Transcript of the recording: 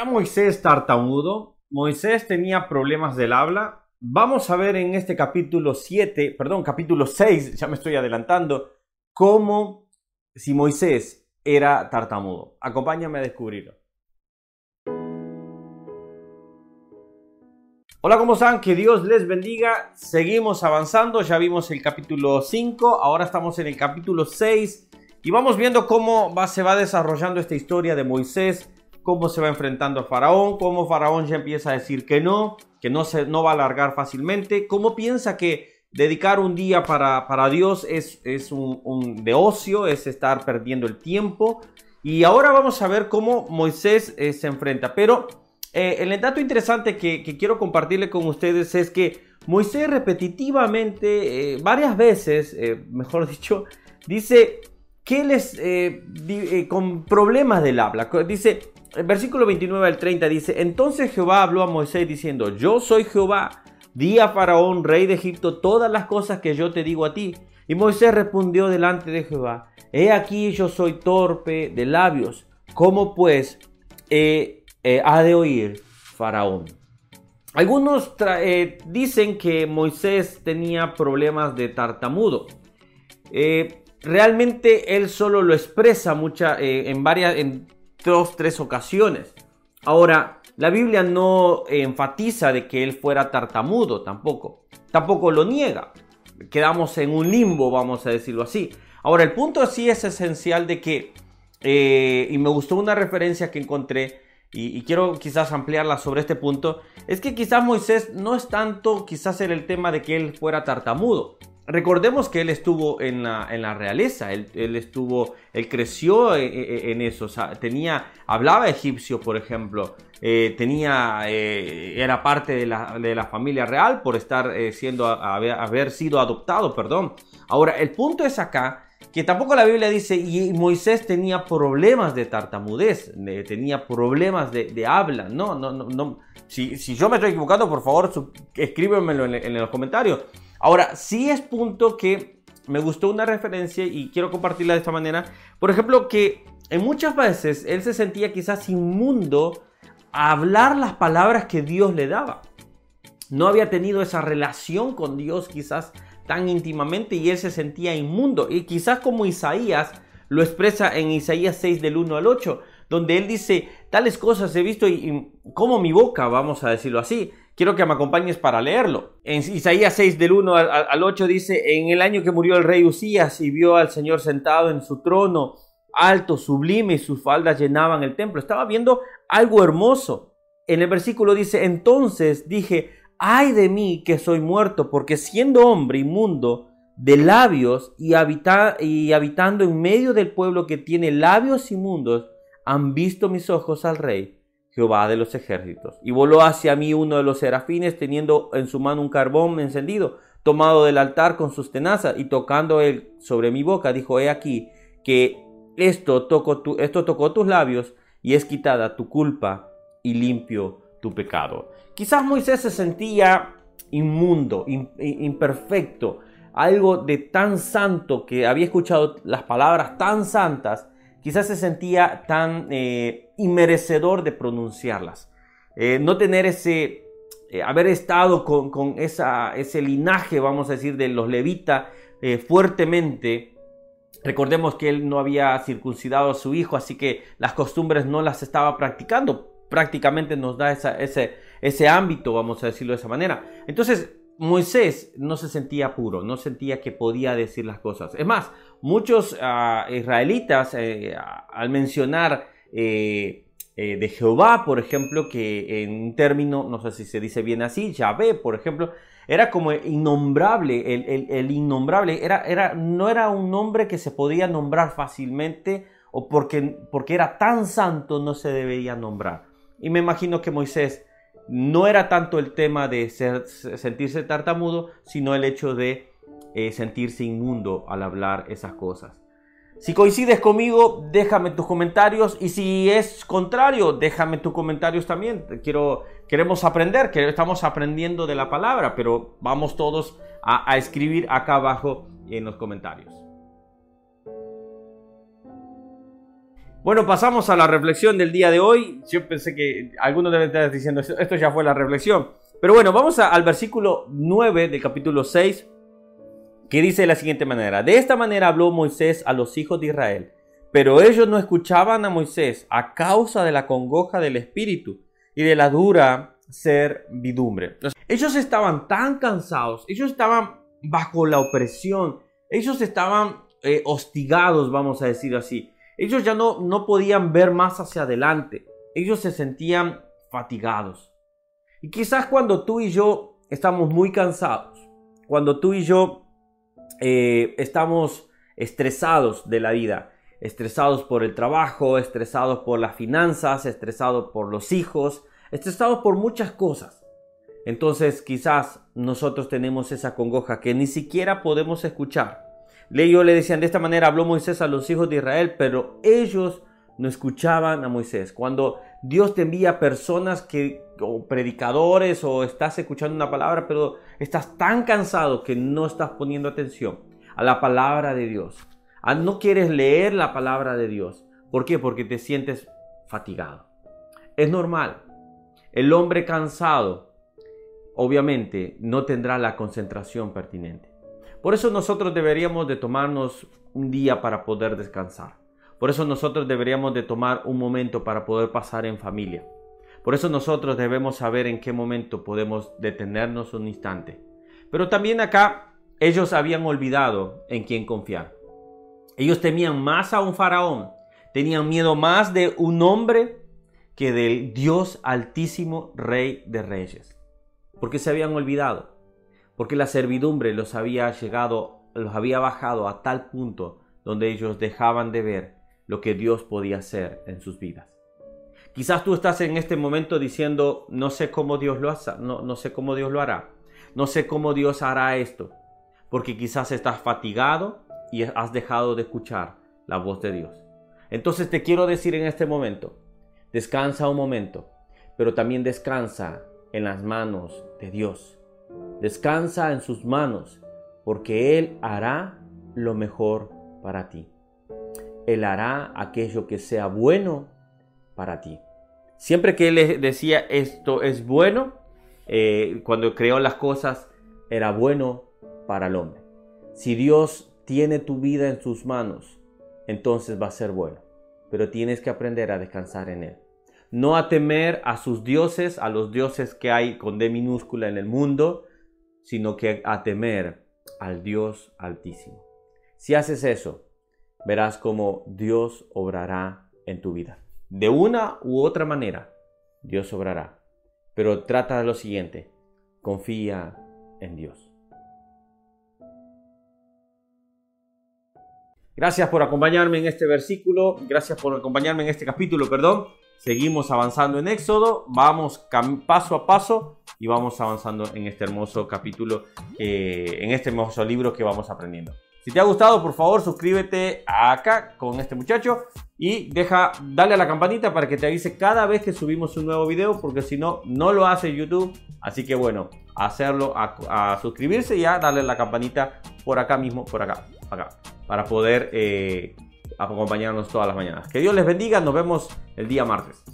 ¿Era Moisés tartamudo? ¿Moisés tenía problemas del habla? Vamos a ver en este capítulo 7, perdón, capítulo 6, ya me estoy adelantando, cómo si Moisés era tartamudo. Acompáñame a descubrirlo. Hola, ¿cómo están? Que Dios les bendiga. Seguimos avanzando, ya vimos el capítulo 5, ahora estamos en el capítulo 6 y vamos viendo cómo va, se va desarrollando esta historia de Moisés cómo se va enfrentando a Faraón, cómo Faraón ya empieza a decir que no, que no, se, no va a alargar fácilmente, cómo piensa que dedicar un día para, para Dios es, es un, de ocio, es estar perdiendo el tiempo. Y ahora vamos a ver cómo Moisés eh, se enfrenta. Pero eh, el dato interesante que, quiero compartirle con ustedes es que Moisés repetitivamente, eh, varias veces, mejor dicho, dice que él es con problemas del habla. Dice, el versículo 29 al 30 dice, entonces Jehová habló a Moisés diciendo, yo soy Jehová, di a Faraón, rey de Egipto, todas las cosas que yo te digo a ti. Y Moisés respondió delante de Jehová, he aquí yo soy torpe de labios, ¿cómo pues eh, eh, ha de oír Faraón? Algunos eh, dicen que Moisés tenía problemas de tartamudo. realmente él solo lo expresa mucha, en varias, dos, tres ocasiones. Ahora, la Biblia no enfatiza de que él fuera tartamudo tampoco. Tampoco lo niega. Quedamos en un limbo, vamos a decirlo así. Ahora, el punto sí es esencial de que, eh, y me gustó una referencia que encontré, y, quiero quizás ampliarla sobre este punto, es que quizás Moisés no es tanto quizás en el tema de que él fuera tartamudo, Recordemos que él estuvo en la, en la realeza, él, estuvo, él creció e, e, e, en, eso, tenía, hablaba egipcio, por ejemplo, eh, tenía, eh, era parte de la, de la, familia real por estar eh, siendo, haber, sido adoptado, perdón. Ahora, el punto es acá que tampoco la Biblia dice, y Moisés tenía problemas de tartamudez, tenía problemas de, habla, no, no, no, no. Si, si, yo me estoy equivocando, por favor, escríbemelo en, en los comentarios. Ahora, sí es punto que me gustó una referencia y quiero compartirla de esta manera. Por ejemplo, que en muchas veces él se sentía quizás inmundo a hablar las palabras que Dios le daba. No había tenido esa relación con Dios quizás tan íntimamente y él se sentía inmundo. Y quizás como Isaías lo expresa en Isaías 6 del 1 al 8, donde él dice, tales cosas he visto y, y como mi boca, vamos a decirlo así, quiero que me acompañes para leerlo. En Isaías 6 del 1 al, 8 dice, en el año que murió el rey Usías y vio al Señor sentado en su trono, alto, sublime, y sus faldas llenaban el templo. Estaba viendo algo hermoso. En el versículo dice, entonces dije, ay de mí que soy muerto, porque siendo hombre inmundo de labios y, y habitando en medio del pueblo que tiene labios inmundos, han visto mis ojos al rey Jehová de los ejércitos. Y voló hacia mí uno de los serafines, teniendo en su mano un carbón encendido, tomado del altar con sus tenazas, y tocando él sobre mi boca, dijo, he aquí que esto, tocó tu, esto tocó tus labios, y es quitada tu culpa, y limpio tu pecado. Quizás Moisés se sentía inmundo, imperfecto, algo de tan santo que había escuchado las palabras tan santas, quizás se sentía tan eh, inmerecedor de pronunciarlas. Eh, no tener ese, eh, haber estado con, esa, ese linaje, vamos a decir, de los levitas fuertemente. Recordemos que él no había circuncidado a su hijo, así que las costumbres no las estaba practicando. Prácticamente nos da ese, ese ámbito, vamos a decirlo de esa manera. Entonces, Moisés no se sentía puro, no sentía que podía decir las cosas. Es más, muchos ah, israelitas eh, al mencionar eh, eh, de Jehová, por ejemplo, que en un término, no sé si se dice bien así, Yahvé, por ejemplo, era como innombrable, el, innombrable, era, era, no era un nombre que se podía nombrar fácilmente o porque, porque era tan santo no se debería nombrar. Y me imagino que Moisés no era tanto el tema de sentirse tartamudo, sino el hecho de eh, sentirse inmundo al hablar esas cosas. Si coincides conmigo, déjame tus comentarios y si es contrario, déjame tus comentarios también. Quiero, queremos aprender, que estamos aprendiendo de la palabra, pero vamos todos a escribir acá abajo en los comentarios. Bueno, pasamos a la reflexión del día de hoy. Yo pensé que algunos deben estar diciendo, esto ya fue la reflexión. Pero bueno, vamos al versículo 9 del capítulo 6, que dice de la siguiente manera. De esta manera habló Moisés a los hijos de Israel, pero ellos no escuchaban a Moisés a causa de la congoja del espíritu y de la dura servidumbre. Ellos estaban tan cansados, ellos estaban bajo la opresión, ellos estaban eh, hostigados, vamos a decir así. Ellos ya no, no podían ver más hacia adelante. Ellos se sentían fatigados. Y quizás cuando tú y yo estamos muy cansados, cuando tú y yo eh, estamos estresados de la vida, estresados por el trabajo, estresados por las finanzas, estresados por los hijos, estresados por muchas cosas. Entonces quizás nosotros tenemos esa congoja que ni siquiera podemos escuchar Ellos le decían de esta manera, habló Moisés a los hijos de Israel, pero ellos no escuchaban a Moisés. Cuando Dios te envía personas que, o predicadores, o estás escuchando una palabra, pero estás tan cansado que no estás poniendo atención a la palabra de Dios. Ah, no quieres leer la palabra de Dios. ¿Por qué? Porque te sientes fatigado. Es normal. El hombre cansado, obviamente, no tendrá la concentración pertinente. Por eso nosotros deberíamos de tomarnos un día para poder descansar. Por eso nosotros deberíamos de tomar un momento para poder pasar en familia. Por eso nosotros debemos saber en qué momento podemos detenernos un instante. Pero también acá ellos habían olvidado en quién confiar. Ellos temían más a un faraón, tenían miedo más de un hombre que del Dios altísimo, rey de reyes. Porque se habían olvidado porque la servidumbre los había llegado, los había bajado a tal punto donde ellos dejaban de ver lo que Dios podía hacer en sus vidas. Quizás tú estás en este momento diciendo, no sé cómo Dios lo hace, no, sé cómo Dios lo hará, no sé cómo Dios hará esto, porque quizás estás fatigado y has dejado de escuchar la voz de Dios. Entonces te quiero decir en este momento, descansa un momento, pero también descansa en las manos de Dios. Descansa en sus manos, porque Él hará lo mejor para ti. Él hará aquello que sea bueno para ti. Siempre que Él decía esto es bueno, eh, cuando creó las cosas, era bueno para el hombre. Si Dios tiene tu vida en sus manos, entonces va a ser bueno. Pero tienes que aprender a descansar en Él. No a temer a sus dioses, a los dioses que hay con D minúscula en el mundo, sino que a temer al Dios altísimo. Si haces eso, verás cómo Dios obrará en tu vida. De una u otra manera, Dios obrará. Pero trata de lo siguiente, confía en Dios. Gracias por acompañarme en este versículo, gracias por acompañarme en este capítulo, perdón. Seguimos avanzando en Éxodo, vamos paso a paso y vamos avanzando en este hermoso capítulo, en este hermoso libro que vamos aprendiendo. Si te ha gustado, por favor, suscríbete acá con este muchacho y deja, dale a la campanita para que te avise cada vez que subimos un nuevo video, porque si no, no lo hace YouTube. Así que bueno, hacerlo, a, suscribirse y a darle a la campanita por acá mismo, por acá, acá, para poder eh, acompañarnos todas las mañanas. Que Dios les bendiga, nos vemos el día martes.